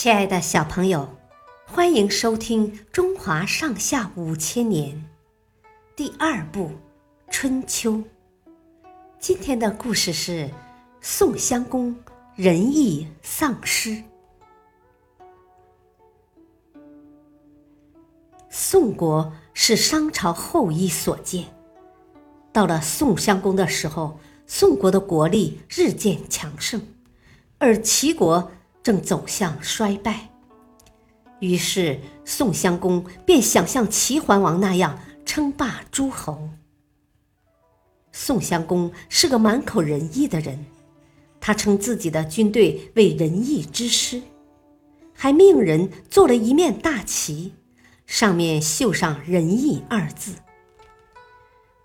亲爱的小朋友，欢迎收听《中华上下五千年》第二部《春秋》。今天的故事是宋襄公仁义丧失。宋国是商朝后裔所建，到了宋襄公的时候，宋国的国力日渐强盛，而齐国。正走向衰败，于是宋襄公便想像齐桓王那样称霸诸侯。宋襄公是个满口仁义的人，他称自己的军队为仁义之师，还命人做了一面大旗，上面绣上“仁义”二字。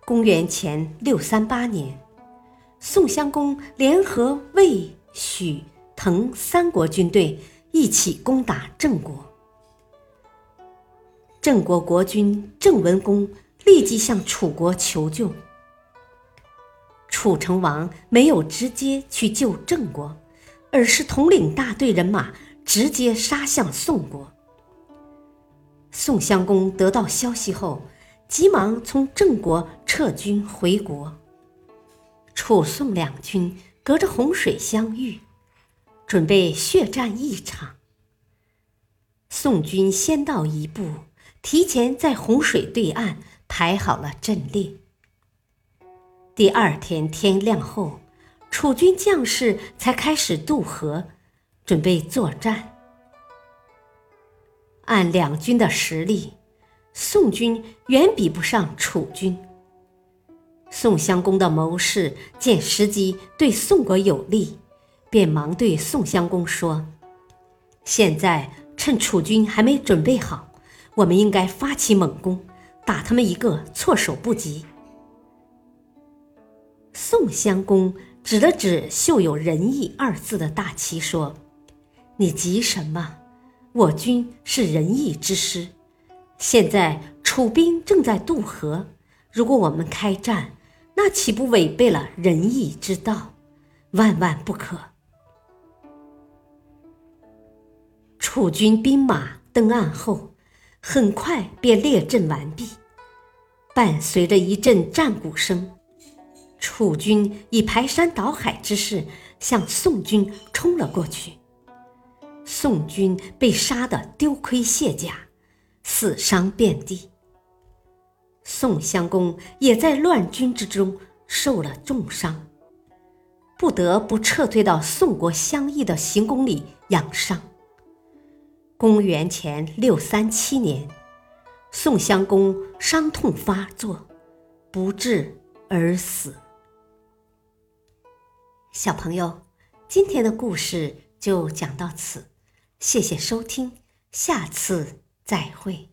公元前六三八年，宋襄公联合魏、许。滕三国军队一起攻打郑国，郑国国君郑文公立即向楚国求救。楚成王没有直接去救郑国，而是统领大队人马直接杀向宋国。宋襄公得到消息后，急忙从郑国撤军回国。楚宋两军隔着洪水相遇。准备血战一场。宋军先到一步，提前在洪水对岸排好了阵列。第二天天亮后，楚军将士才开始渡河，准备作战。按两军的实力，宋军远比不上楚军。宋襄公的谋士见时机对宋国有利。便忙对宋襄公说：“现在趁楚军还没准备好，我们应该发起猛攻，打他们一个措手不及。”宋襄公指了指绣有“仁义”二字的大旗，说：“你急什么？我军是仁义之师，现在楚兵正在渡河，如果我们开战，那岂不违背了仁义之道？万万不可！”楚军兵马登岸后，很快便列阵完毕。伴随着一阵战鼓声，楚军以排山倒海之势向宋军冲了过去。宋军被杀得丢盔卸甲，死伤遍地。宋襄公也在乱军之中受了重伤，不得不撤退到宋国相邑的行宫里养伤。公元前六三七年，宋襄公伤痛发作，不治而死。小朋友，今天的故事就讲到此，谢谢收听，下次再会。